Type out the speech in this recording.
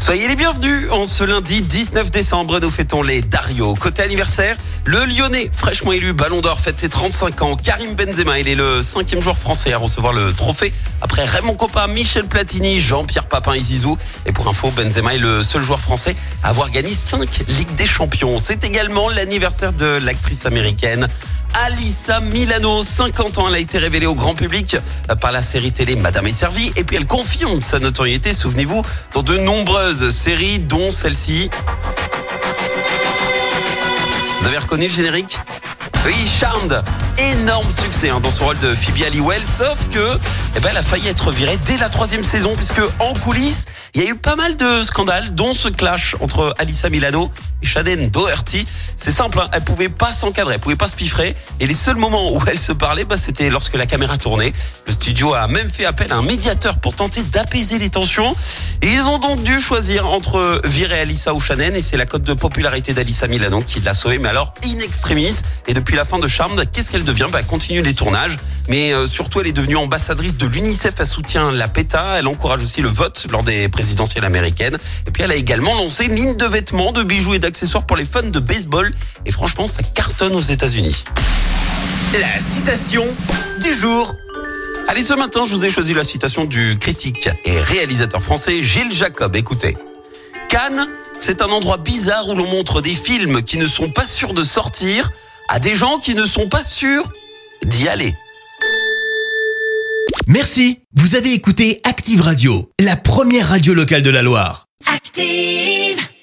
Soyez les bienvenus. En ce lundi 19 décembre, nous fêtons les Dario. Côté anniversaire, le Lyonnais, fraîchement élu Ballon d'Or, fête ses 35 ans. Karim Benzema, il est le cinquième joueur français à recevoir le trophée. Après Raymond Coppa, Michel Platini, Jean-Pierre Papin et Zizou. Et pour info, Benzema est le seul joueur français à avoir gagné 5 Ligues des Champions. C'est également l'anniversaire de l'actrice américaine Alissa Milano, 50 ans, elle a été révélée au grand public par la série télé Madame est servie et puis elle confirme sa notoriété, souvenez-vous, dans de nombreuses séries dont celle-ci. Vous avez reconnu le générique? Oui, Charmed, énorme succès hein, dans son rôle de Phoebe Halliwell, sauf que, eh ben, elle a failli être virée dès la troisième saison, puisque en coulisses, il y a eu pas mal de scandales, dont ce clash entre Alissa Milano et Shaden Doherty. C'est simple, hein, elle pouvait pas s'encadrer, elle pouvait pas se piffrer, et les seuls moments où elle se parlait, bah, c'était lorsque la caméra tournait. Le studio a même fait appel à un médiateur pour tenter d'apaiser les tensions, et ils ont donc dû choisir entre virer Alissa ou Shaden, et c'est la cote de popularité d'Alissa Milano qui l'a sauvée, mais alors in extremis, et depuis la fin de Charmed, qu'est-ce qu'elle devient? Bah, continue les tournages, mais euh, surtout elle est devenue ambassadrice de l'UNICEF, elle soutient la PETA, elle encourage aussi le vote lors des présidentielles américaines, et puis elle a également lancé une ligne de vêtements, de bijoux et d'accessoires pour les fans de baseball, et franchement ça cartonne aux États-Unis. La citation du jour. Allez, ce matin, je vous ai choisi la citation du critique et réalisateur français Gilles Jacob. Écoutez. Cannes, c'est un endroit bizarre où l'on montre des films qui ne sont pas sûrs de sortir à des gens qui ne sont pas sûrs d'y aller. Merci, vous avez écouté Active Radio, la première radio locale de la Loire. Active.